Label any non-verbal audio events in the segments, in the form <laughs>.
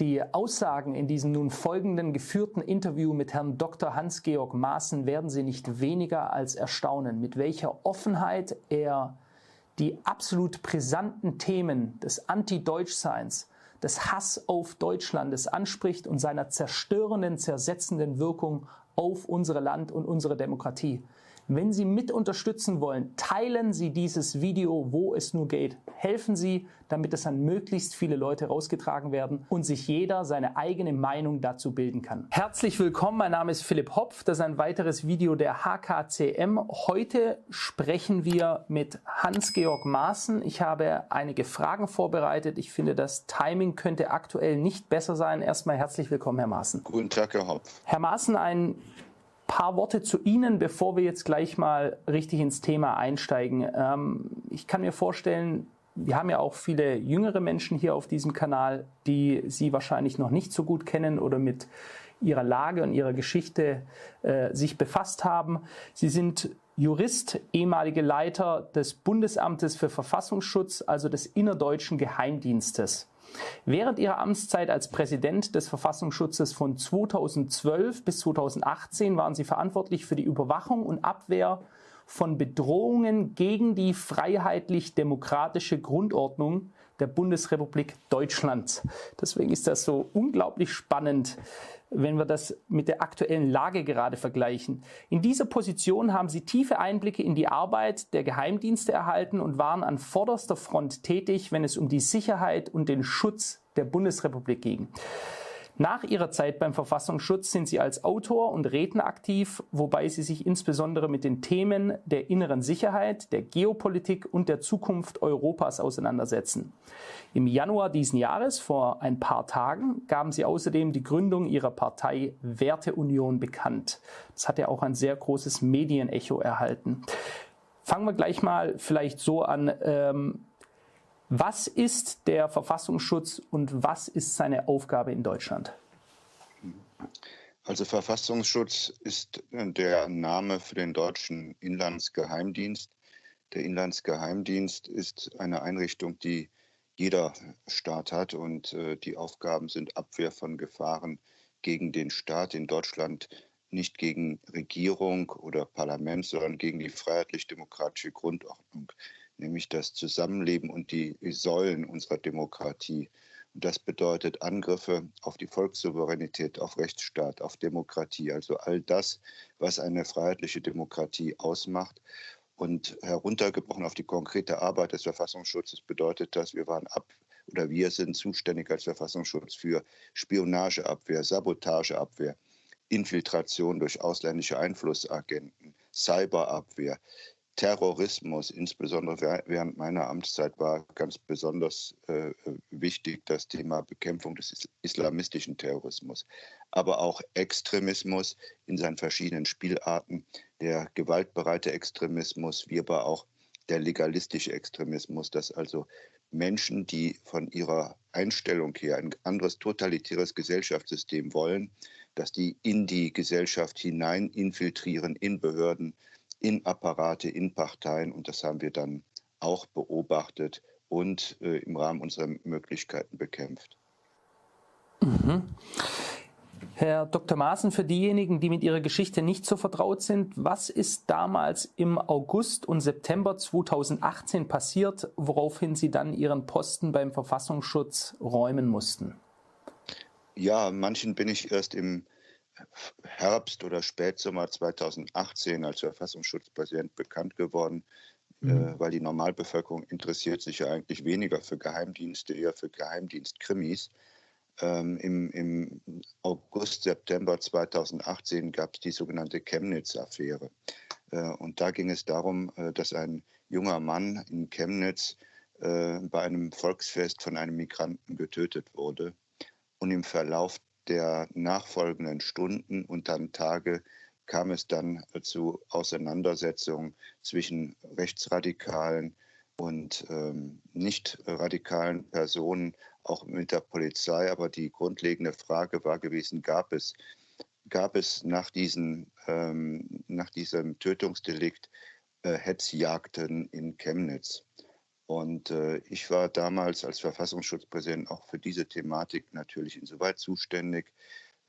die Aussagen in diesem nun folgenden geführten Interview mit Herrn Dr. Hans-Georg Maaßen werden Sie nicht weniger als erstaunen, mit welcher Offenheit er die absolut brisanten Themen des Anti-Deutschseins, des Hass auf Deutschlandes anspricht und seiner zerstörenden, zersetzenden Wirkung auf unsere Land und unsere Demokratie. Wenn Sie mit unterstützen wollen, teilen Sie dieses Video, wo es nur geht. Helfen Sie, damit es an möglichst viele Leute rausgetragen werden und sich jeder seine eigene Meinung dazu bilden kann. Herzlich willkommen, mein Name ist Philipp Hopf. Das ist ein weiteres Video der HKCM. Heute sprechen wir mit Hans-Georg Maaßen. Ich habe einige Fragen vorbereitet. Ich finde, das Timing könnte aktuell nicht besser sein. Erstmal herzlich willkommen, Herr Maaßen. Guten Tag, Herr Hopf. Herr Maaßen, ein paar Worte zu Ihnen, bevor wir jetzt gleich mal richtig ins Thema einsteigen. Ähm, ich kann mir vorstellen, wir haben ja auch viele jüngere Menschen hier auf diesem Kanal, die Sie wahrscheinlich noch nicht so gut kennen oder mit ihrer Lage und ihrer Geschichte äh, sich befasst haben. Sie sind Jurist, ehemalige Leiter des Bundesamtes für Verfassungsschutz, also des innerdeutschen Geheimdienstes. Während ihrer Amtszeit als Präsident des Verfassungsschutzes von 2012 bis 2018 waren sie verantwortlich für die Überwachung und Abwehr von Bedrohungen gegen die freiheitlich-demokratische Grundordnung der Bundesrepublik Deutschland. Deswegen ist das so unglaublich spannend, wenn wir das mit der aktuellen Lage gerade vergleichen. In dieser Position haben sie tiefe Einblicke in die Arbeit der Geheimdienste erhalten und waren an vorderster Front tätig, wenn es um die Sicherheit und den Schutz der Bundesrepublik ging. Nach ihrer Zeit beim Verfassungsschutz sind sie als Autor und Redner aktiv, wobei sie sich insbesondere mit den Themen der inneren Sicherheit, der Geopolitik und der Zukunft Europas auseinandersetzen. Im Januar diesen Jahres, vor ein paar Tagen, gaben sie außerdem die Gründung ihrer Partei Werteunion bekannt. Das hat ja auch ein sehr großes Medienecho erhalten. Fangen wir gleich mal vielleicht so an. Ähm, was ist der Verfassungsschutz und was ist seine Aufgabe in Deutschland? Also Verfassungsschutz ist der Name für den deutschen Inlandsgeheimdienst. Der Inlandsgeheimdienst ist eine Einrichtung, die jeder Staat hat und äh, die Aufgaben sind Abwehr von Gefahren gegen den Staat in Deutschland, nicht gegen Regierung oder Parlament, sondern gegen die freiheitlich-demokratische Grundordnung nämlich das Zusammenleben und die Säulen unserer Demokratie. Und das bedeutet Angriffe auf die Volkssouveränität, auf Rechtsstaat, auf Demokratie, also all das, was eine freiheitliche Demokratie ausmacht. Und heruntergebrochen auf die konkrete Arbeit des Verfassungsschutzes bedeutet das, wir waren ab oder wir sind zuständig als Verfassungsschutz für Spionageabwehr, Sabotageabwehr, Infiltration durch ausländische Einflussagenten, Cyberabwehr, Terrorismus, insbesondere während meiner Amtszeit, war ganz besonders äh, wichtig das Thema Bekämpfung des islamistischen Terrorismus, aber auch Extremismus in seinen verschiedenen Spielarten, der gewaltbereite Extremismus, wie aber auch der legalistische Extremismus, dass also Menschen, die von ihrer Einstellung her ein anderes totalitäres Gesellschaftssystem wollen, dass die in die Gesellschaft hinein infiltrieren, in Behörden, in Apparate, in Parteien. Und das haben wir dann auch beobachtet und äh, im Rahmen unserer Möglichkeiten bekämpft. Mhm. Herr Dr. Maaßen, für diejenigen, die mit Ihrer Geschichte nicht so vertraut sind, was ist damals im August und September 2018 passiert, woraufhin Sie dann Ihren Posten beim Verfassungsschutz räumen mussten? Ja, manchen bin ich erst im Herbst oder Spätsommer 2018 als Verfassungsschutzpräsident bekannt geworden, äh, mhm. äh, weil die Normalbevölkerung interessiert sich ja eigentlich weniger für Geheimdienste, eher für Geheimdienstkrimis. Ähm, im, Im August, September 2018 gab es die sogenannte Chemnitz-Affäre. Äh, und da ging es darum, äh, dass ein junger Mann in Chemnitz äh, bei einem Volksfest von einem Migranten getötet wurde. Und im Verlauf der nachfolgenden Stunden und dann Tage kam es dann zu Auseinandersetzungen zwischen rechtsradikalen und ähm, nicht radikalen Personen, auch mit der Polizei. Aber die grundlegende Frage war gewesen, gab es, gab es nach, diesen, ähm, nach diesem Tötungsdelikt äh, Hetzjagden in Chemnitz? Und äh, ich war damals als Verfassungsschutzpräsident auch für diese Thematik natürlich insoweit zuständig,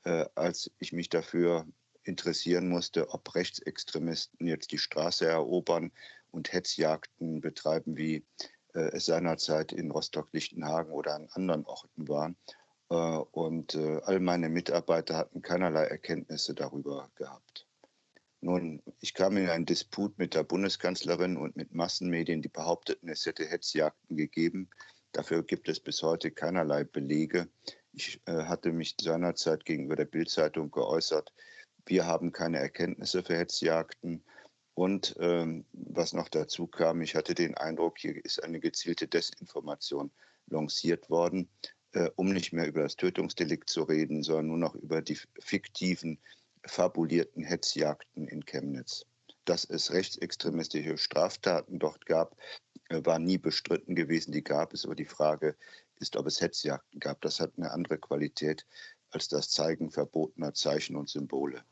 äh, als ich mich dafür interessieren musste, ob Rechtsextremisten jetzt die Straße erobern und Hetzjagden betreiben, wie äh, es seinerzeit in Rostock-Lichtenhagen oder an anderen Orten war. Äh, und äh, all meine Mitarbeiter hatten keinerlei Erkenntnisse darüber gehabt. Nun, ich kam in einen Disput mit der Bundeskanzlerin und mit Massenmedien, die behaupteten, es hätte Hetzjagden gegeben. Dafür gibt es bis heute keinerlei Belege. Ich äh, hatte mich seinerzeit gegenüber der Bildzeitung geäußert. Wir haben keine Erkenntnisse für Hetzjagden. Und ähm, was noch dazu kam, ich hatte den Eindruck, hier ist eine gezielte Desinformation lanciert worden, äh, um nicht mehr über das Tötungsdelikt zu reden, sondern nur noch über die fiktiven, fabulierten Hetzjagden in Chemnitz. Dass es rechtsextremistische Straftaten dort gab, äh, war nie bestritten gewesen. Die gab es, aber die Frage ist, ob es Hetzjagden gab. Das hat eine andere Qualität als das Zeigen verbotener Zeichen und Symbole.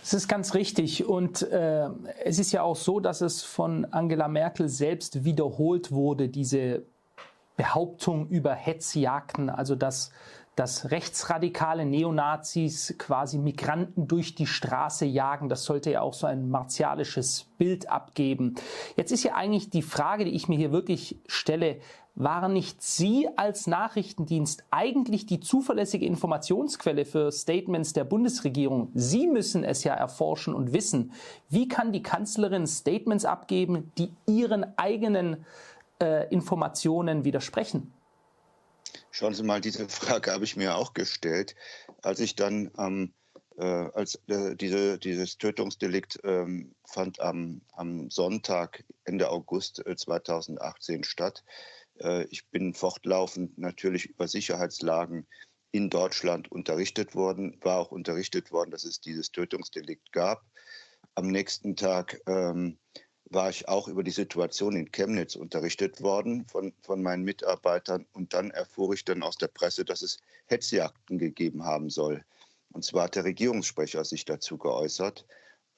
Das ist ganz richtig. Und äh, es ist ja auch so, dass es von Angela Merkel selbst wiederholt wurde, diese Behauptung über Hetzjagden, also dass dass rechtsradikale Neonazis quasi Migranten durch die Straße jagen. Das sollte ja auch so ein martialisches Bild abgeben. Jetzt ist ja eigentlich die Frage, die ich mir hier wirklich stelle, waren nicht Sie als Nachrichtendienst eigentlich die zuverlässige Informationsquelle für Statements der Bundesregierung? Sie müssen es ja erforschen und wissen. Wie kann die Kanzlerin Statements abgeben, die ihren eigenen äh, Informationen widersprechen? Schauen Sie mal, diese Frage habe ich mir auch gestellt, als ich dann ähm, äh, als äh, diese, dieses Tötungsdelikt ähm, fand am, am Sonntag Ende August 2018 äh, statt. Äh, ich bin fortlaufend natürlich über Sicherheitslagen in Deutschland unterrichtet worden, war auch unterrichtet worden, dass es dieses Tötungsdelikt gab. Am nächsten Tag ähm, war ich auch über die Situation in Chemnitz unterrichtet worden von, von meinen Mitarbeitern. Und dann erfuhr ich dann aus der Presse, dass es Hetzjagden gegeben haben soll. Und zwar hat der Regierungssprecher sich dazu geäußert.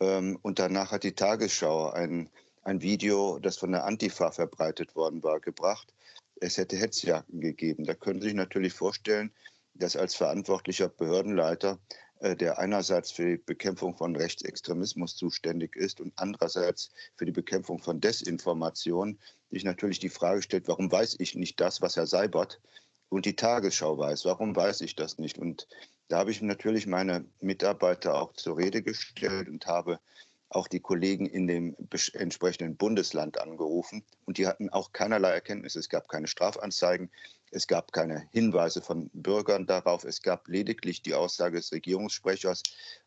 Ähm, und danach hat die Tagesschau ein, ein Video, das von der Antifa verbreitet worden war, gebracht. Es hätte Hetzjagden gegeben. Da können Sie sich natürlich vorstellen, dass als verantwortlicher Behördenleiter der einerseits für die Bekämpfung von Rechtsextremismus zuständig ist und andererseits für die Bekämpfung von Desinformation, sich natürlich die Frage stellt, warum weiß ich nicht das, was Herr Seibert und die Tagesschau weiß? Warum weiß ich das nicht? Und da habe ich natürlich meine Mitarbeiter auch zur Rede gestellt und habe auch die Kollegen in dem entsprechenden Bundesland angerufen und die hatten auch keinerlei Erkenntnisse. Es gab keine Strafanzeigen, es gab keine Hinweise von Bürgern darauf. Es gab lediglich die Aussage des Regierungssprechers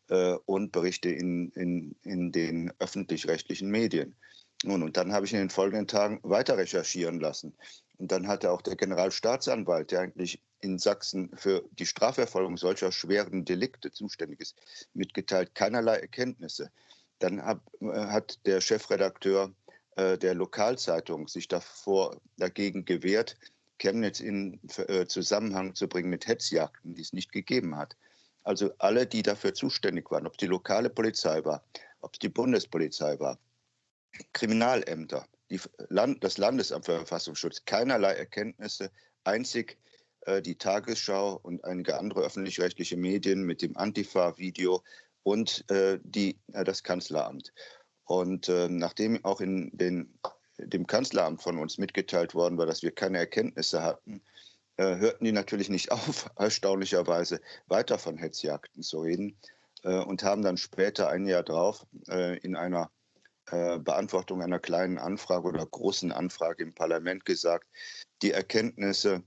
äh, und Berichte in, in, in den öffentlich-rechtlichen Medien. Nun, und dann habe ich in den folgenden Tagen weiter recherchieren lassen. Und dann hatte auch der Generalstaatsanwalt, der eigentlich in Sachsen für die Strafverfolgung solcher schweren Delikte zuständig ist, mitgeteilt, keinerlei Erkenntnisse. Dann hab, äh, hat der Chefredakteur äh, der Lokalzeitung sich davor dagegen gewehrt, Chemnitz in äh, Zusammenhang zu bringen mit Hetzjagden, die es nicht gegeben hat. Also alle, die dafür zuständig waren, ob es die lokale Polizei war, ob es die Bundespolizei war, Kriminalämter, Land, das Landesamt für Verfassungsschutz, keinerlei Erkenntnisse, einzig die Tagesschau und einige andere öffentlich-rechtliche Medien mit dem Antifa-Video und äh, die, äh, das Kanzleramt. Und äh, nachdem auch in den dem Kanzleramt von uns mitgeteilt worden war, dass wir keine Erkenntnisse hatten, hörten die natürlich nicht <laughs> auf, erstaunlicherweise weiter von Hetzjagden zu reden und haben dann später, ein Jahr drauf, in einer Beantwortung einer kleinen Anfrage oder großen Anfrage im Parlament gesagt, die Erkenntnisse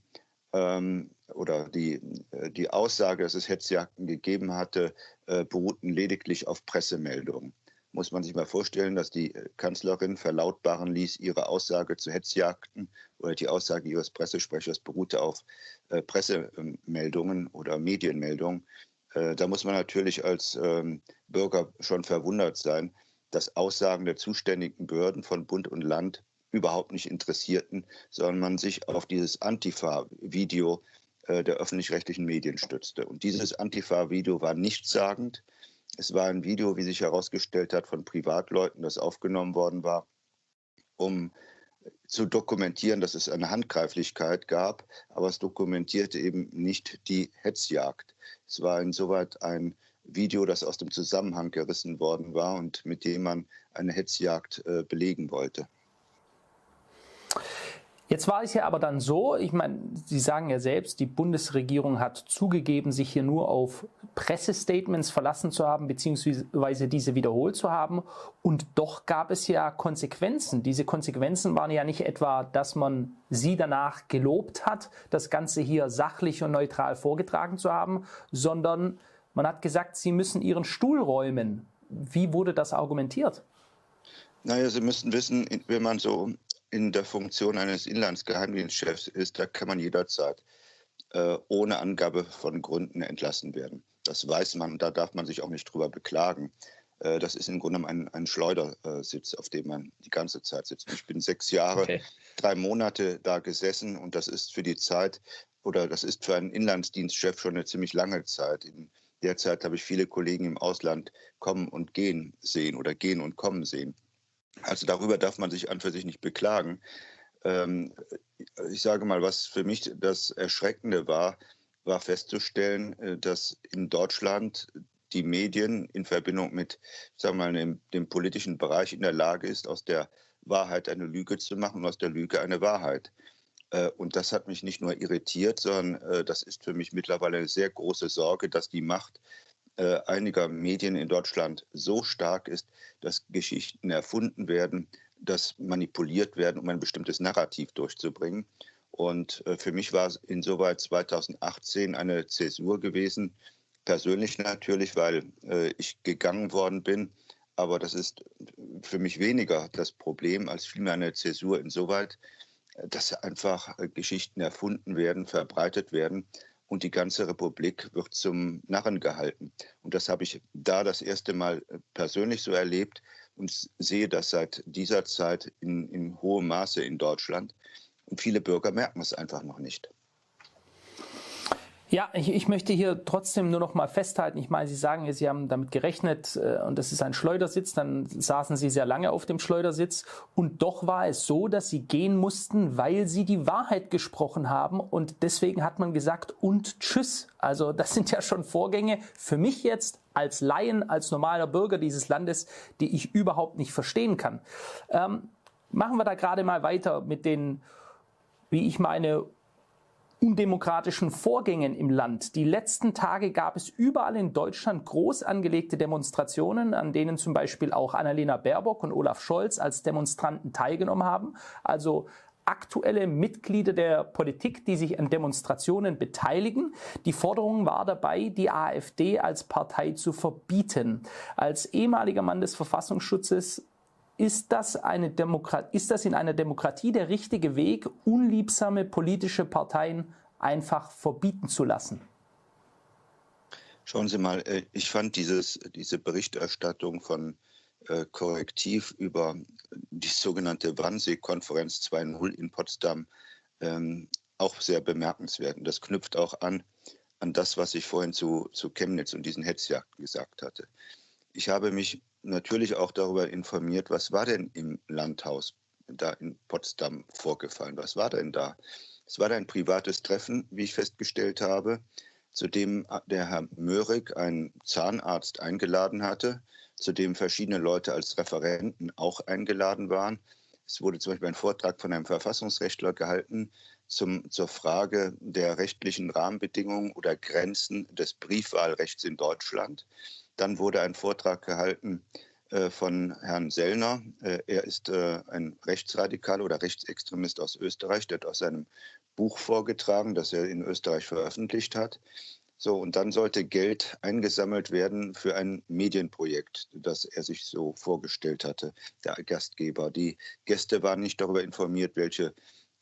ähm, oder die, äh, die Aussage, dass es Hetzjagden gegeben hatte, äh, beruhten lediglich auf Pressemeldungen muss man sich mal vorstellen, dass die äh, Kanzlerin verlautbaren ließ, ihre Aussage zu Hetzjagden oder die Aussage ihres Pressesprechers beruhte auf äh, Pressemeldungen oder Medienmeldungen. Äh, da muss man natürlich als ähm, Bürger schon verwundert sein, dass Aussagen der zuständigen Behörden von Bund und Land überhaupt nicht interessierten, sondern man sich auf dieses Antifa-Video äh, der öffentlich-rechtlichen Medien stützte. Und dieses Antifa-Video war nichtssagend. Es war ein Video, wie sich herausgestellt hat, von Privatleuten, das aufgenommen worden war, um zu dokumentieren, dass es eine Handgreiflichkeit gab, aber es dokumentierte eben nicht die Hetzjagd. Es war insoweit ein Video, das aus dem Zusammenhang gerissen worden war und mit dem man eine Hetzjagd äh, belegen wollte. Jetzt war es ja aber dann so, ich meine, Sie sagen ja selbst, die Bundesregierung hat zugegeben, sich hier nur auf Pressestatements verlassen zu haben, beziehungsweise diese wiederholt zu haben. Und doch gab es ja Konsequenzen. Diese Konsequenzen waren ja nicht etwa, dass man Sie danach gelobt hat, das Ganze hier sachlich und neutral vorgetragen zu haben, sondern man hat gesagt, Sie müssen Ihren Stuhl räumen. Wie wurde das argumentiert? Naja, Sie müssen wissen, wenn man so in der Funktion eines Inlandsgeheimdienstchefs ist, da kann man jederzeit äh, ohne Angabe von Gründen entlassen werden. Das weiß man, da darf man sich auch nicht drüber beklagen. Äh, das ist im Grunde ein, ein Schleudersitz, auf dem man die ganze Zeit sitzt. Ich bin sechs Jahre, okay. drei Monate da gesessen und das ist für die Zeit oder das ist für einen Inlandsdienstchef schon eine ziemlich lange Zeit. In der Zeit habe ich viele Kollegen im Ausland kommen und gehen sehen oder gehen und kommen sehen. Also darüber darf man sich an für sich nicht beklagen. Ähm, ich sage mal, was für mich das Erschreckende war, war festzustellen, äh, dass in Deutschland die Medien in Verbindung mit, sagen wir mal, dem, dem, politischen Bereich in der Lage ist, aus der Wahrheit eine Lüge zu machen und aus der Lüge eine Wahrheit. Äh, und das hat mich nicht nur irritiert, sondern äh, das ist für mich mittlerweile eine sehr große Sorge, dass die Macht äh, einiger Medien in Deutschland so stark ist, dass Geschichten erfunden werden, dass manipuliert werden, um ein bestimmtes Narrativ durchzubringen. Und äh, für mich war es insoweit 2018 eine Zäsur gewesen, persönlich natürlich, weil äh, ich gegangen worden bin. Aber das ist für mich weniger das Problem als vielmehr eine Zäsur insoweit, dass einfach Geschichten erfunden werden, verbreitet werden, und die ganze Republik wird zum Narren gehalten. Und das habe ich da das erste Mal äh, persönlich so erlebt und sehe das seit dieser Zeit in, in hohem Maße in Deutschland. Und viele Bürger merken es einfach noch nicht. Ja, ich, ich, möchte hier trotzdem nur noch mal festhalten. Ich meine, Sie sagen Sie haben damit gerechnet äh, und das ist ein Schleudersitz. Dann saßen Sie sehr lange auf dem Schleudersitz und doch war es so, dass Sie gehen mussten, weil Sie die Wahrheit gesprochen haben und deswegen hat man gesagt und Tschüss. Also das sind ja schon Vorgänge für mich jetzt als Laien, als normaler Bürger dieses Landes, die ich überhaupt nicht verstehen kann. Ähm, machen wir da gerade mal weiter mit den, wie ich meine, undemokratischen Vorgängen im Land. Die letzten Tage gab es überall in Deutschland groß angelegte Demonstrationen, an denen zum Beispiel auch Annalena Baerbock und Olaf Scholz als Demonstranten teilgenommen haben. Also aktuelle Mitglieder der Politik, die sich an Demonstrationen beteiligen. Die Forderung war dabei, die AfD als Partei zu verbieten. Als ehemaliger Mann des Verfassungsschutzes ist das, eine ist das in einer Demokratie der richtige Weg, unliebsame politische Parteien einfach verbieten zu lassen? Schauen Sie mal, äh, ich fand dieses, diese Berichterstattung von äh, Korrektiv über die sogenannte Wannsee-Konferenz 2.0 in Potsdam ähm, auch sehr bemerkenswert. Und das knüpft auch an, an das, was ich vorhin zu, zu Chemnitz und diesen Hetzjagden gesagt hatte. Ich habe mich natürlich auch darüber informiert, was war denn im Landhaus da in Potsdam vorgefallen? Was war denn da? Es war ein privates Treffen, wie ich festgestellt habe, zu dem der Herr Möhrig einen Zahnarzt eingeladen hatte, zu dem verschiedene Leute als Referenten auch eingeladen waren. Es wurde zum Beispiel ein Vortrag von einem Verfassungsrechtler gehalten zum, zur Frage der rechtlichen Rahmenbedingungen oder Grenzen des Briefwahlrechts in Deutschland. Dann wurde ein Vortrag gehalten äh, von Herrn Sellner. Äh, er ist äh, ein Rechtsradikal oder Rechtsextremist aus Österreich. Der hat aus seinem Buch vorgetragen, das er in Österreich veröffentlicht hat. So, und dann sollte Geld eingesammelt werden für ein Medienprojekt, das er sich so vorgestellt hatte, der Gastgeber. Die Gäste waren nicht darüber informiert, welche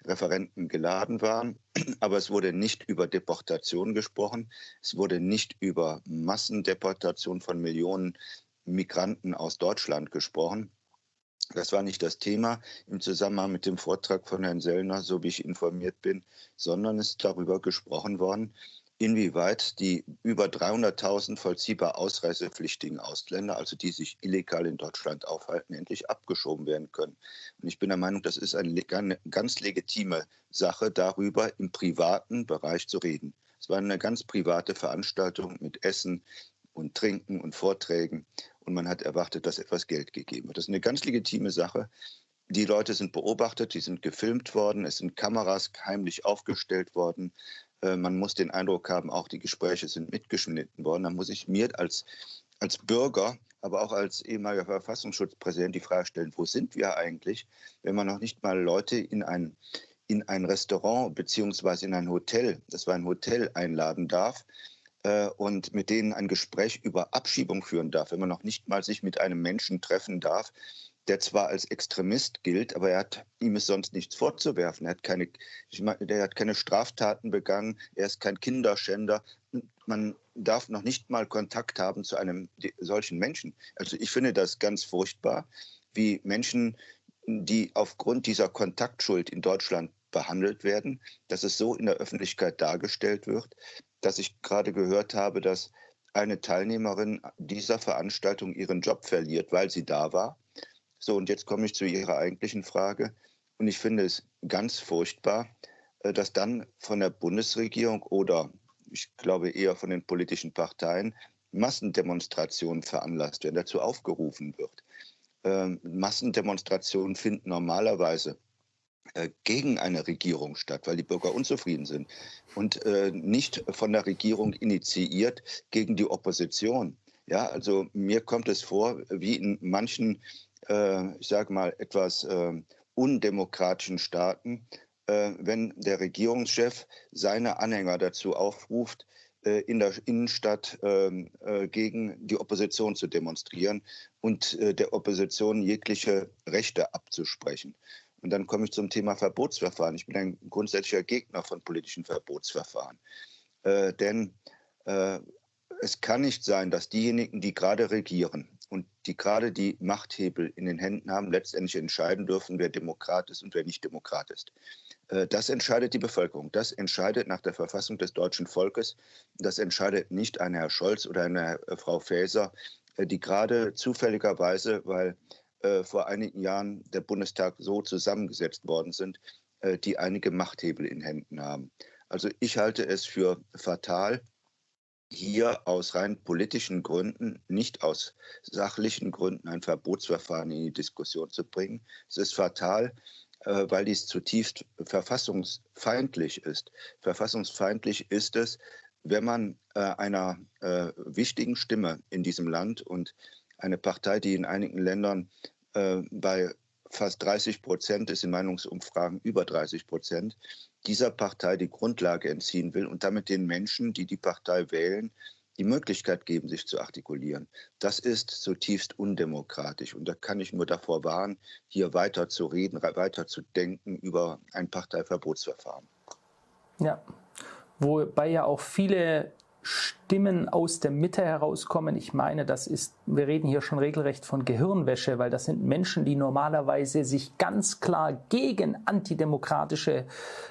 Referenten geladen waren, <clears throat> aber es wurde nicht über Deportation gesprochen, es wurde nicht über Massendeportation von Millionen Migranten aus Deutschland gesprochen. Das war nicht das Thema im Zusammenhang mit dem Vortrag von Herrn Sellner, so wie ich informiert bin, sondern es ist darüber gesprochen worden, inwieweit die über 300.000 vollziehbar ausreisepflichtigen Ausländer, also die sich illegal in Deutschland aufhalten, endlich abgeschoben werden können. Und ich bin der Meinung, das ist eine ganz legitime Sache, darüber im privaten Bereich zu reden. Es war eine ganz private Veranstaltung mit Essen und Trinken und Vorträgen und man hat erwartet, dass etwas Geld gegeben wird. Das ist eine ganz legitime Sache. Die Leute sind beobachtet, die sind gefilmt worden, es sind Kameras heimlich aufgestellt worden. Äh, man muss den Eindruck haben, auch die Gespräche sind mitgeschnitten worden. Da muss ich mir als, als Bürger, aber auch als ehemaliger Verfassungsschutzpräsident die Frage stellen, wo sind wir eigentlich, wenn man noch nicht mal Leute in ein, in ein Restaurant beziehungsweise in ein Hotel, das war ein Hotel, einladen darf äh, und mit denen ein Gespräch über Abschiebung führen darf, wenn man noch nicht mal sich mit einem Menschen treffen darf, der zwar als Extremist gilt, aber er hat, ihm ist sonst nichts vorzuwerfen. Er hat keine, ich meine, der hat keine Straftaten begangen, er ist kein Kinderschänder. Man darf noch nicht mal Kontakt haben zu einem solchen Menschen. Also ich finde das ganz furchtbar, wie Menschen, die aufgrund dieser Kontaktschuld in Deutschland behandelt werden, dass es so in der Öffentlichkeit dargestellt wird, dass ich gerade gehört habe, dass eine Teilnehmerin dieser Veranstaltung ihren Job verliert, weil sie da war so, und jetzt komme ich zu Ihrer eigentlichen Frage. Und ich finde es ganz furchtbar, äh, dass dann von der Bundesregierung oder ich glaube eher von den politischen Parteien Massendemonstrationen veranlasst werden, dazu aufgerufen wird. Ähm, Massendemonstrationen finden normalerweise äh, gegen eine Regierung statt, weil die Bürger unzufrieden sind und äh, nicht von der Regierung initiiert gegen die Opposition. Ja, also mir kommt es vor, wie in manchen ich sage mal, etwas äh, undemokratischen Staaten, äh, wenn der Regierungschef seine Anhänger dazu aufruft, äh, in der Innenstadt äh, gegen die Opposition zu demonstrieren und äh, der Opposition jegliche Rechte abzusprechen. Und dann komme ich zum Thema Verbotsverfahren. Ich bin ein grundsätzlicher Gegner von politischen Verbotsverfahren. denn es kann nicht sein, dass diejenigen, die gerade regieren, die gerade die Machthebel in den Händen haben, letztendlich entscheiden dürfen, wer Demokrat ist und wer nicht Demokrat ist. Äh, das entscheidet die Bevölkerung. Das entscheidet nach der Verfassung des deutschen Volkes. Das entscheidet nicht ein Herr Scholz oder eine äh, Frau Faeser, äh, die gerade zufälligerweise, weil vor einigen Jahren der Bundestag so zusammengesetzt worden sind, die einige Machthebel in Händen haben. Also ich halte es für fatal, hier aus rein politischen Gründen, nicht aus sachlichen Gründen ein Verbotsverfahren in die Diskussion zu bringen. Es ist fatal, äh, weil dies zutiefst verfassungsfeindlich ist. Verfassungsfeindlich ist es, wenn man äh, einer äh, wichtigen Stimme in diesem Land und eine Partei, die in einigen Ländern bei fast 30 Prozent ist, in Meinungsumfragen über 30 Prozent, dieser Partei die Grundlage entziehen will und damit den Menschen, die die Partei wählen, die Möglichkeit geben, sich zu artikulieren. Das ist zutiefst undemokratisch. Und da kann ich nur davor warnen, hier weiter zu reden, weiter zu denken über ein Parteiverbotsverfahren. Ja, wobei ja auch viele Stimmen aus der Mitte herauskommen. Ich meine, das ist, wir reden hier schon regelrecht von Gehirnwäsche, weil das sind Menschen, die normalerweise sich ganz klar gegen antidemokratische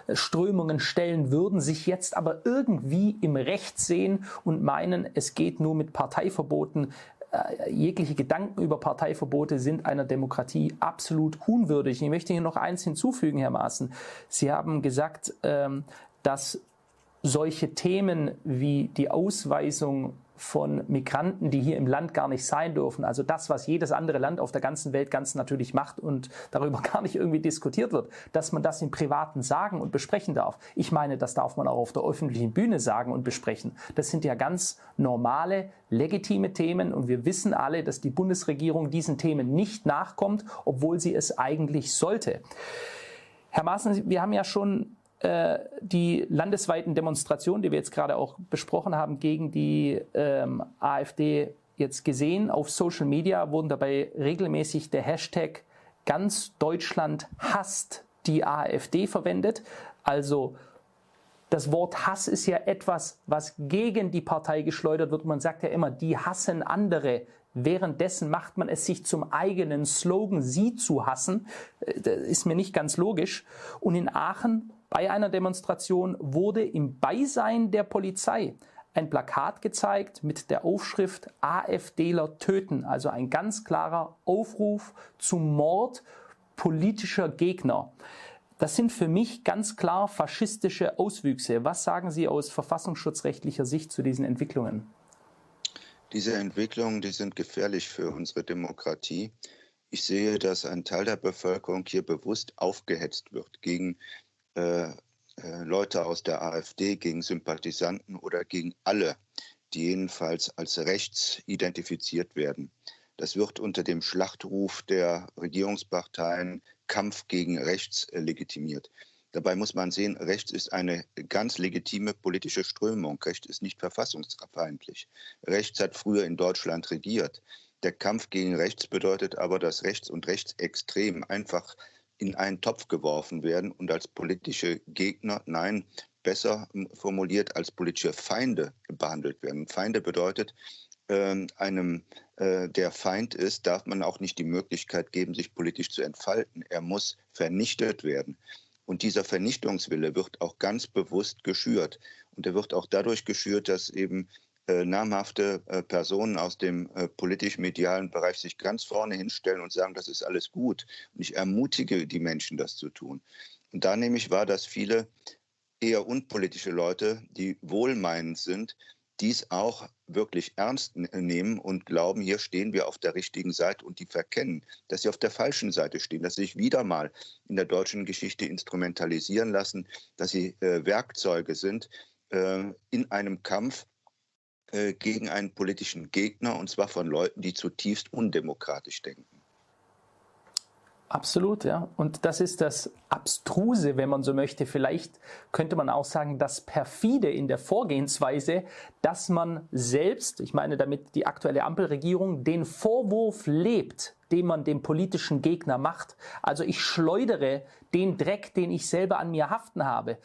äh, Strömungen stellen würden, sich jetzt aber irgendwie im Recht sehen und meinen, es geht nur mit Parteiverboten äh, jegliche Gedanken über Parteiverbote sind einer Demokratie absolut unwürdig. Ich möchte hier noch eins hinzufügen, Herr Maaßen. Sie haben gesagt, ähm, dass solche Themen wie die Ausweisung von Migranten, die hier im Land gar nicht sein dürfen, also das, was jedes andere Land auf der ganzen Welt ganz natürlich macht und darüber <laughs> gar nicht irgendwie diskutiert wird, dass man das im Privaten sagen und besprechen darf. Ich meine, das darf man auch auf der öffentlichen Bühne sagen und besprechen. Das sind ja ganz normale, legitime Themen und wir wissen alle, dass die Bundesregierung diesen Themen nicht nachkommt, obwohl sie es eigentlich sollte. Herr Maaßen, wir haben ja schon die landesweiten Demonstrationen, die wir jetzt gerade auch besprochen haben, gegen die ähm, AfD jetzt gesehen. Auf Social Media wurden dabei regelmäßig der Hashtag ganz Deutschland hasst die AfD verwendet. Also das Wort Hass ist ja etwas, was gegen die Partei geschleudert wird. Man sagt ja immer, die hassen andere. Währenddessen macht man es sich zum eigenen Slogan, sie zu hassen. Äh, das ist mir nicht ganz logisch. Und in Aachen bei einer Demonstration wurde im Beisein der Polizei ein Plakat gezeigt mit der Aufschrift AfDler töten, also ein ganz klarer Aufruf zum Mord politischer Gegner. Das sind für mich ganz klar faschistische Auswüchse. Was sagen Sie aus verfassungsschutzrechtlicher Sicht zu diesen Entwicklungen? Diese Entwicklungen, die sind gefährlich für unsere Demokratie. Ich sehe, dass ein Teil der Bevölkerung hier bewusst aufgehetzt wird gegen äh, äh, Leute aus der AfD, gegen Sympathisanten oder gegen alle, die jedenfalls als rechts identifiziert werden. Das wird unter dem Schlachtruf der Regierungsparteien Kampf gegen rechts äh, legitimiert. Dabei muss man sehen, rechts ist eine ganz legitime politische Strömung. Rechts ist nicht verfassungsfeindlich. Rechts hat früher in Deutschland regiert. Der Kampf gegen rechts bedeutet aber, dass rechts und rechtsextrem einfach in einen Topf geworfen werden und als politische Gegner, nein, besser formuliert, als politische Feinde behandelt werden. Feinde bedeutet, äh, einem, äh, der Feind ist, darf man auch nicht die Möglichkeit geben, sich politisch zu entfalten. Er muss vernichtet werden. Und dieser Vernichtungswille wird auch ganz bewusst geschürt. Und er wird auch dadurch geschürt, dass eben namhafte äh, Personen aus dem äh, politisch-medialen Bereich sich ganz vorne hinstellen und sagen, das ist alles gut. Und ich ermutige die Menschen, das zu tun. Und da nehme ich wahr, dass viele eher unpolitische Leute, die wohlmeinend sind, dies auch wirklich ernst nehmen und glauben, hier stehen wir auf der richtigen Seite und die verkennen, dass sie auf der falschen Seite stehen, dass sie sich wieder mal in der deutschen Geschichte instrumentalisieren lassen, dass sie äh, Werkzeuge sind äh, in einem Kampf äh, gegen einen politischen Gegner, und zwar von Leuten, die zutiefst undemokratisch denken. Absolut, ja. Und das ist das Abstruse, wenn man so möchte. Vielleicht könnte man auch sagen, das Perfide in der Vorgehensweise, dass man selbst, ich meine damit die aktuelle Ampelregierung, den Vorwurf lebt, den man dem politischen Gegner macht. Also ich schleudere den Dreck, den ich selber an mir haften habe.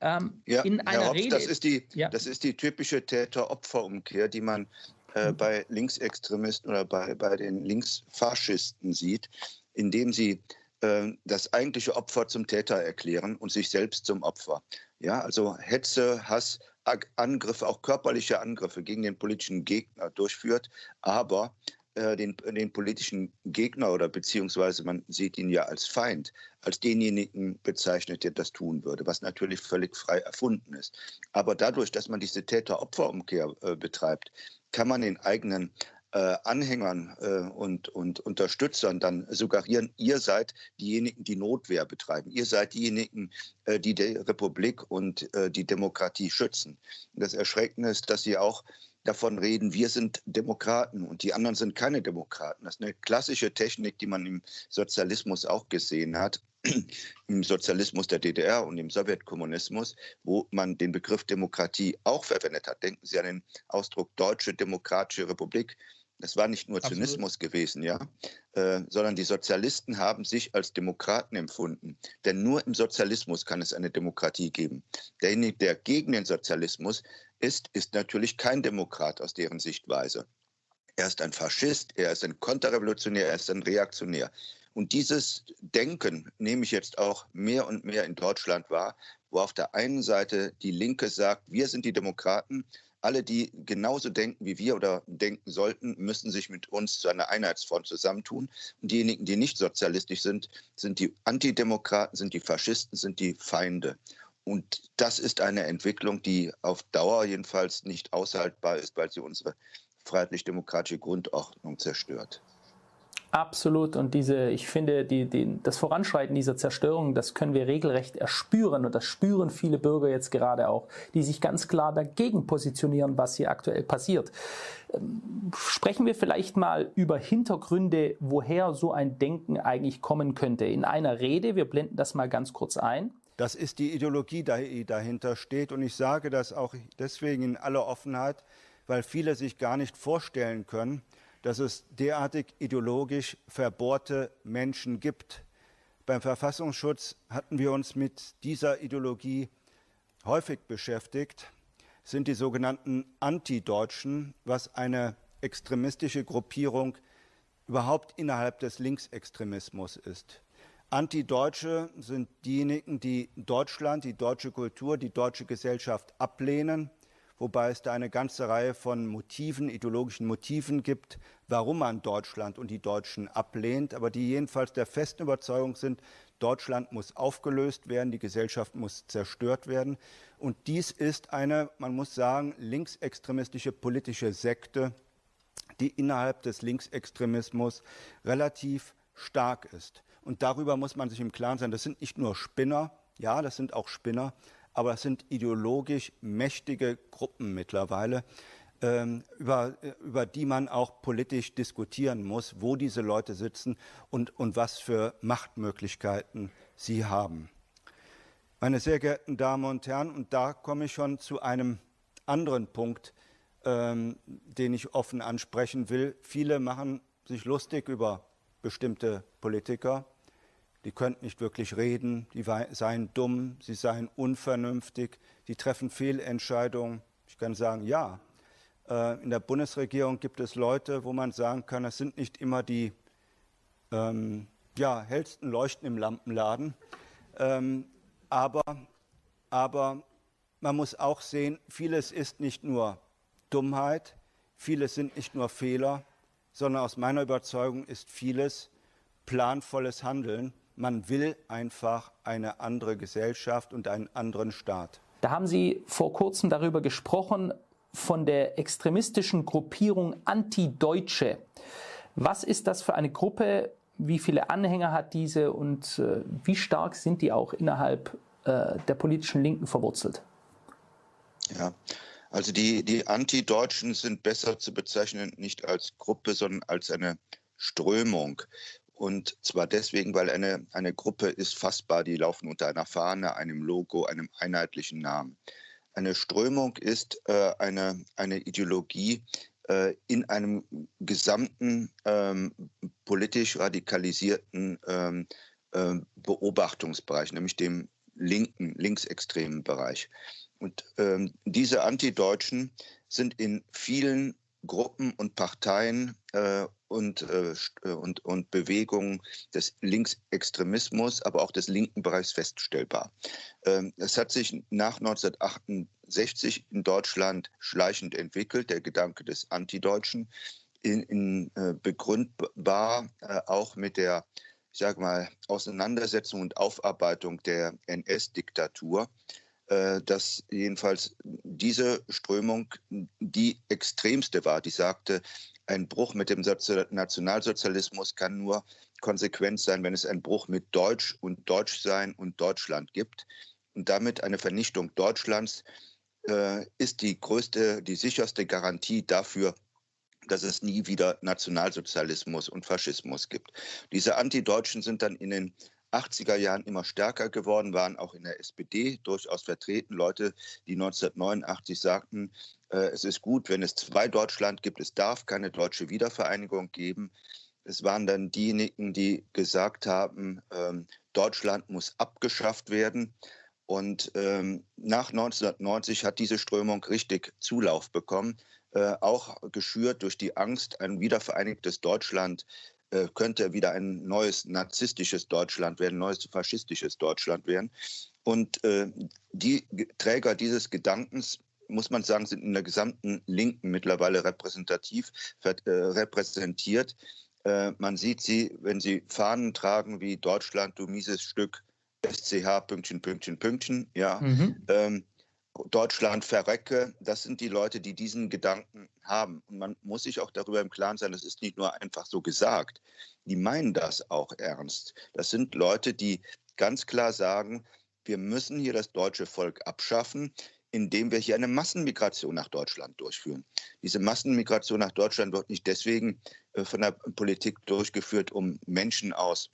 Ähm, ja, in einer Herr Hopf, Rede. Das ist die, ja. das ist die typische Täter-Opfer-Umkehr, die man äh, mhm. bei Linksextremisten oder bei, bei den Linksfaschisten sieht indem sie äh, das eigentliche Opfer zum Täter erklären und sich selbst zum Opfer. Ja, also Hetze, Hass, Angriffe, auch körperliche Angriffe gegen den politischen Gegner durchführt, aber den, den, politischen Gegner oder beziehungsweise man sieht ihn ja als Feind, als denjenigen bezeichnet, der das tun würde, was natürlich völlig frei erfunden ist. Aber dadurch, dass man diese Täter-Opfer-Umkehr äh, betreibt, kann man den eigenen äh, Anhängern äh, und, und Unterstützern dann suggerieren, ihr seid diejenigen, die Notwehr betreiben. Ihr seid diejenigen, äh, die die Republik und äh, die Demokratie schützen. Das Erschreckende ist, dass sie auch davon reden, wir sind Demokraten und die anderen sind keine Demokraten. Das ist eine klassische Technik, die man im Sozialismus auch gesehen hat, <clears throat> im Sozialismus der DDR und im Sowjetkommunismus, wo man den Begriff Demokratie auch verwendet hat. Denken Sie an den Ausdruck Deutsche Demokratische Republik. Das war nicht nur Absolut. Zynismus gewesen, ja, äh, sondern die Sozialisten haben sich als Demokraten empfunden. Denn nur im Sozialismus kann es eine Demokratie geben. Derjenige, der gegen den Sozialismus ist, ist natürlich kein Demokrat aus deren Sichtweise. Er ist ein Faschist, er ist ein Konterrevolutionär, er ist ein Reaktionär. Und dieses Denken nehme ich jetzt auch mehr und mehr in Deutschland wahr, wo auf der einen Seite die Linke sagt, wir sind die Demokraten, alle, die genauso denken wie wir oder denken sollten, müssen sich mit uns zu einer Einheitsfront zusammentun. Und diejenigen, die nicht sozialistisch sind, sind die Antidemokraten, sind die Faschisten, sind die Feinde. Und das ist eine Entwicklung, die auf Dauer jedenfalls nicht aushaltbar ist, weil sie unsere freiheitlich-demokratische Grundordnung zerstört. Absolut. Und diese, ich finde, die, die, das Voranschreiten dieser Zerstörung, das können wir regelrecht erspüren. Und das spüren viele Bürger jetzt gerade auch, die sich ganz klar dagegen positionieren, was hier aktuell passiert. Ähm, sprechen wir vielleicht mal über Hintergründe, woher so ein Denken eigentlich kommen könnte. In einer Rede, wir blenden das mal ganz kurz ein, Das ist die Ideologie, die dahinter steht. Und ich sage das auch deswegen in aller Offenheit, weil viele sich gar nicht vorstellen können, dass es derartig ideologisch verbohrte Menschen gibt. Beim Verfassungsschutz hatten wir uns mit dieser Ideologie häufig beschäftigt, sind die sogenannten Antideutschen, was eine extremistische Gruppierung überhaupt innerhalb des Linksextremismus ist. Antideutsche sind diejenigen, die Deutschland, die deutsche Kultur, die deutsche Gesellschaft ablehnen, wobei es da eine ganze Reihe von Motiven, ideologischen Motiven gibt, warum man Deutschland und die Deutschen ablehnt, aber die jedenfalls der festen Überzeugung sind, Deutschland muss aufgelöst werden, die Gesellschaft muss zerstört werden. Und dies ist eine, man muss sagen, linksextremistische politische Sekte, die innerhalb des Linksextremismus relativ stark ist. Und darüber muss man sich im Klaren sein. Das sind nicht nur Spinner, ja, das sind auch Spinner, aber es sind ideologisch mächtige Gruppen mittlerweile, ähm, über, über die man auch politisch diskutieren muss, wo diese Leute sitzen und, und was für Machtmöglichkeiten sie haben. Meine sehr geehrten Damen und Herren, und da komme ich schon zu einem anderen Punkt, ähm, den ich offen ansprechen will. Viele machen sich lustig über bestimmte Politiker die könnten nicht wirklich reden, die seien dumm, sie seien unvernünftig, die treffen Fehlentscheidungen. Ich kann sagen, ja, äh, in der Bundesregierung gibt es Leute, wo man sagen kann, es sind nicht immer die ähm, ja, hellsten Leuchten im Lampenladen, ähm, aber, aber man muss auch sehen, vieles ist nicht nur Dummheit, vieles sind nicht nur Fehler, sondern aus meiner Überzeugung ist vieles planvolles Handeln man will einfach eine andere Gesellschaft und einen anderen Staat. Da haben Sie vor kurzem darüber gesprochen, von der extremistischen Gruppierung Anti-Deutsche. Was ist das für eine Gruppe? Wie viele Anhänger hat diese und äh, wie stark sind die auch innerhalb äh, der politischen Linken verwurzelt? Ja, also die, die Anti-Deutschen sind besser zu bezeichnen nicht als Gruppe, sondern als eine Strömung. Und zwar deswegen, weil eine, eine Gruppe ist fassbar, die laufen unter einer Fahne, einem Logo, einem einheitlichen Namen. Eine Strömung ist äh, eine, eine Ideologie äh, in einem gesamten ähm, politisch radikalisierten ähm, äh, Beobachtungsbereich, nämlich dem linken, linksextremen Bereich. Und ähm, diese Antideutschen sind in vielen Gruppen und Parteien äh, und, äh, äh, und, und Bewegungen des Linksextremismus, aber auch des linken Bereichs feststellbar. Ähm, es hat sich nach 1968 in Deutschland schleichend entwickelt, der Gedanke des Antideutschen, in, in, äh, begründbar äh, auch mit der ich sage mal, Auseinandersetzung und Aufarbeitung der NS-Diktatur dass jedenfalls diese Strömung die extremste war, die sagte, ein Bruch mit dem Nationalsozialismus kann nur konsequent sein, wenn es einen Bruch mit Deutsch und Deutschsein und Deutschland gibt. Und damit eine Vernichtung Deutschlands äh, ist die größte, die sicherste Garantie dafür, dass es nie wieder Nationalsozialismus und Faschismus gibt. Diese Antideutschen sind dann in den 80er Jahren immer stärker geworden, waren auch in der SPD durchaus vertreten. Leute, die 1989 sagten, äh, es ist gut, wenn es zwei Deutschland gibt, es darf keine deutsche Wiedervereinigung geben. Es waren dann diejenigen, die gesagt haben, ähm, Deutschland muss abgeschafft werden. Und ähm, nach 1990 hat diese Strömung richtig Zulauf bekommen, äh, auch geschürt durch die Angst, ein wiedervereinigtes Deutschland äh, könnte wieder ein neues narzisstisches Deutschland werden, neues faschistisches Deutschland werden. Und äh, die Träger dieses Gedankens muss man sagen, sind in der gesamten Linken mittlerweile repräsentativ äh, repräsentiert. Äh, man sieht sie, wenn sie Fahnen tragen wie Deutschland, du mieses Stück, SCH, Pünktchen, Pünktchen, Pünktchen, ja. Mhm. Ähm, Deutschland verrecke, das sind die Leute, die diesen Gedanken haben. Und man muss sich auch darüber im Klaren sein, das ist nicht nur einfach so gesagt. Die meinen das auch ernst. Das sind Leute, die ganz klar sagen, wir müssen hier das deutsche Volk abschaffen, indem wir hier eine Massenmigration nach Deutschland durchführen. Diese Massenmigration nach Deutschland wird nicht deswegen äh, von der Politik durchgeführt, um Menschen aus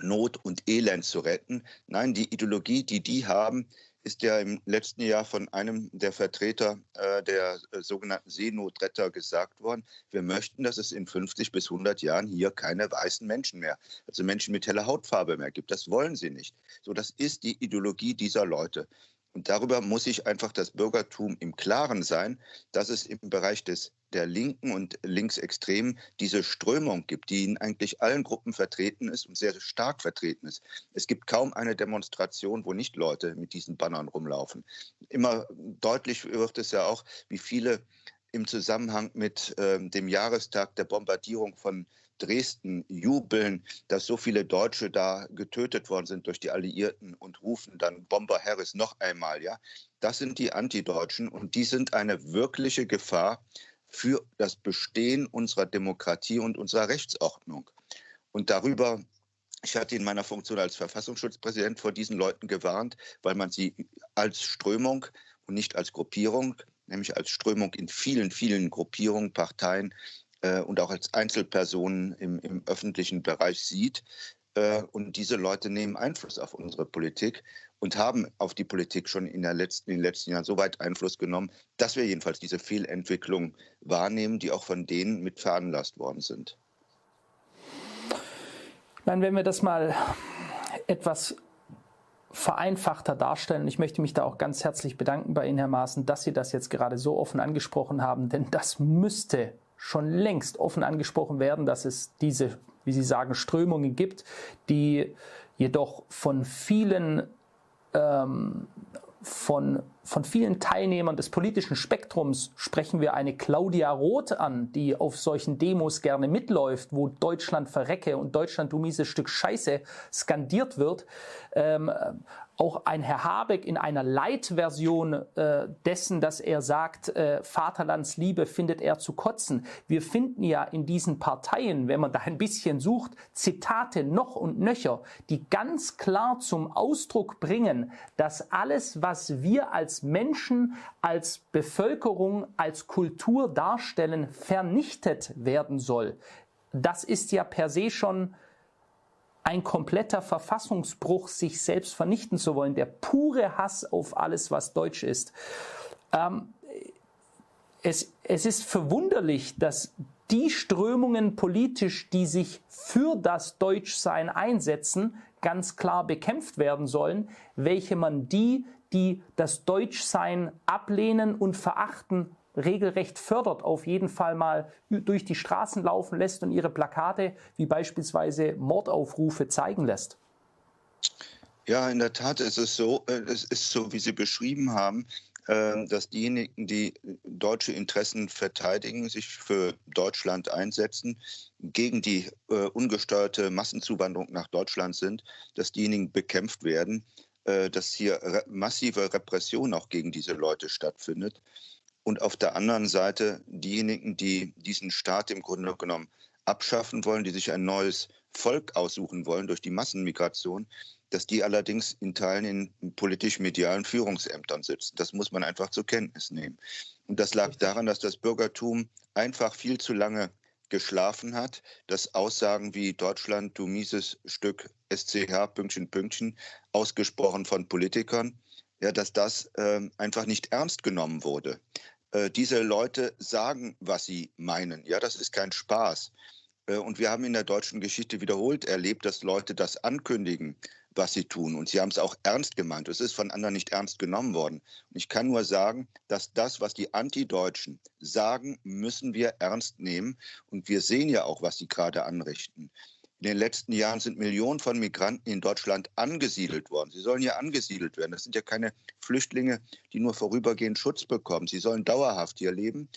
Not und Elend zu retten. Nein, die Ideologie, die die haben, ist ja im letzten Jahr von einem der Vertreter äh, der äh, sogenannten Seenotretter gesagt worden, wir möchten, dass es in 50 bis 100 Jahren hier keine weißen Menschen mehr, also Menschen mit heller Hautfarbe mehr gibt. Das wollen sie nicht. So, das ist die Ideologie dieser Leute. Und darüber muss sich einfach das Bürgertum im Klaren sein, dass es im Bereich des der Linken und Linksextremen diese Strömung gibt, die in eigentlich allen Gruppen vertreten ist und sehr stark vertreten ist. Es gibt kaum eine Demonstration, wo nicht Leute mit diesen Bannern rumlaufen. Immer deutlich wird es ja auch, wie viele im Zusammenhang mit äh, dem Jahrestag der Bombardierung von Dresden jubeln, dass so viele Deutsche da getötet worden sind durch die Alliierten und rufen dann Bomber Harris noch einmal, ja. Das sind die Antideutschen und die sind eine wirkliche Gefahr für das Bestehen unserer Demokratie und unserer Rechtsordnung. Und darüber ich hatte in meiner Funktion als Verfassungsschutzpräsident vor diesen Leuten gewarnt, weil man sie als Strömung und nicht als Gruppierung, nämlich als Strömung in vielen, vielen Gruppierungen, Parteien und auch als Einzelpersonen im, im öffentlichen Bereich sieht. Äh, und diese Leute nehmen Einfluss auf unsere Politik und haben auf die Politik schon in, letzten, in den letzten Jahren so weit Einfluss genommen, dass wir jedenfalls diese Fehlentwicklung wahrnehmen, die auch von denen mit veranlasst worden sind. Ich wenn wir das mal etwas vereinfachter darstellen. Ich möchte mich da auch ganz herzlich bedanken bei Ihnen, Herr Maaßen, dass Sie das jetzt gerade so offen angesprochen haben, denn das müsste schon längst offen angesprochen werden, dass es diese, wie Sie sagen, Strömungen gibt, die jedoch von vielen ähm, von, von vielen Teilnehmern des politischen Spektrums sprechen wir eine Claudia Roth an, die auf solchen Demos gerne mitläuft, wo Deutschland verrecke und Deutschland, du mieses Stück Scheiße skandiert wird. Ähm, auch ein Herr Habeck in einer Leitversion äh, dessen, dass er sagt, äh, Vaterlandsliebe findet er zu kotzen. Wir finden ja in diesen Parteien, wenn man da ein bisschen sucht, Zitate noch und nöcher, die ganz klar zum Ausdruck bringen, dass alles, was wir als Menschen, als Bevölkerung, als Kultur darstellen, vernichtet werden soll. Das ist ja per se schon ein kompletter Verfassungsbruch, sich selbst vernichten zu wollen, der pure Hass auf alles, was deutsch ist. Ähm, es, es ist verwunderlich, dass die Strömungen politisch, die sich für das Deutschsein einsetzen, ganz klar bekämpft werden sollen, welche man die, die das Deutschsein ablehnen und verachten, regelrecht fördert, auf jeden Fall mal durch die Straßen laufen lässt und ihre Plakate wie beispielsweise Mordaufrufe zeigen lässt? Ja, in der Tat ist es so, äh, es ist so, wie Sie beschrieben haben, äh, dass diejenigen, die deutsche Interessen verteidigen, sich für Deutschland einsetzen, gegen die äh, ungesteuerte Massenzuwanderung nach Deutschland sind, dass diejenigen bekämpft werden, dass hier massive Repression auch gegen diese Leute stattfindet und auf der anderen Seite diejenigen, die diesen Staat im Grunde genommen abschaffen wollen, die sich ein neues Volk aussuchen wollen durch die Massenmigration, dass die allerdings in Teilen in politisch-medialen Führungsämtern sitzen. Das muss man einfach zur Kenntnis nehmen. Und das lag daran, dass das Bürgertum einfach viel zu lange geschlafen hat, dass Aussagen wie Deutschland, du mieses Stück SCH, Pünktchen, Pünktchen, ausgesprochen von Politikern, ja, dass das äh, einfach nicht ernst genommen wurde. Äh, diese Leute sagen, was sie meinen. Ja, das ist kein Spaß. Äh, und wir haben in der deutschen Geschichte wiederholt erlebt, dass Leute das ankündigen, was sie tun. Und sie haben es auch ernst gemeint. Es ist von anderen nicht ernst genommen worden. Und ich kann nur sagen, dass das, was die Antideutschen sagen, müssen wir ernst nehmen. Und wir sehen ja auch, was sie gerade anrichten. In den letzten Jahren sind Millionen von Migranten in Deutschland angesiedelt worden. Sie sollen ja angesiedelt werden. Das sind ja keine Flüchtlinge, die nur vorübergehend Schutz bekommen. Sie sollen dauerhaft hier leben.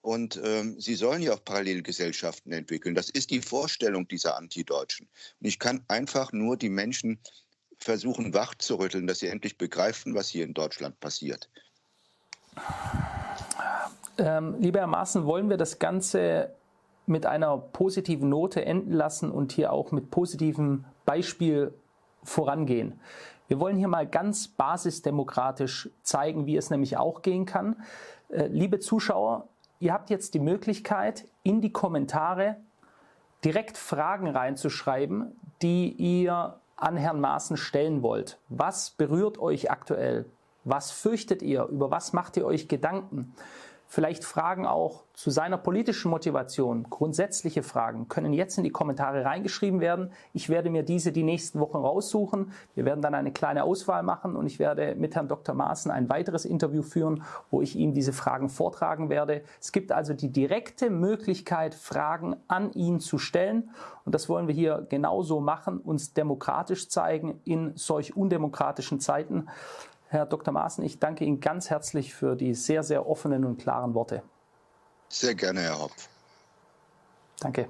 Und ähm, sie sollen ja auch Parallelgesellschaften entwickeln. Das ist die Vorstellung dieser Antideutschen. Und ich kann einfach nur die Menschen versuchen, wach zu rütteln, dass sie endlich begreifen, was hier in Deutschland passiert. Ähm, lieber Herr Maaßen, wollen wir das Ganze mit einer positiven Note enden lassen und hier auch mit positivem Beispiel vorangehen. Wir wollen hier mal ganz basisdemokratisch zeigen, wie es nämlich auch gehen kann. Äh, liebe Zuschauer, ihr habt jetzt die Möglichkeit, in die Kommentare direkt Fragen reinzuschreiben, die ihr an Herrn Maaßen stellen wollt. Was berührt euch aktuell? Was fürchtet ihr? Über was macht ihr euch Gedanken? Vielleicht Fragen auch zu seiner politischen Motivation, grundsätzliche Fragen können jetzt in die Kommentare reingeschrieben werden. Ich werde mir diese die nächsten Wochen raussuchen. Wir werden dann eine kleine Auswahl machen und ich werde mit Herrn Dr. Maaßen ein weiteres Interview führen, wo ich ihm diese Fragen vortragen werde. Es gibt also die direkte Möglichkeit, Fragen an ihn zu stellen und das wollen wir hier genauso machen, uns demokratisch zeigen in solch undemokratischen Zeiten. Herr Dr. Maaßen, ich danke Ihnen ganz herzlich für die sehr, sehr offenen und klaren Worte. Sehr gerne, Herr Hopf. Danke.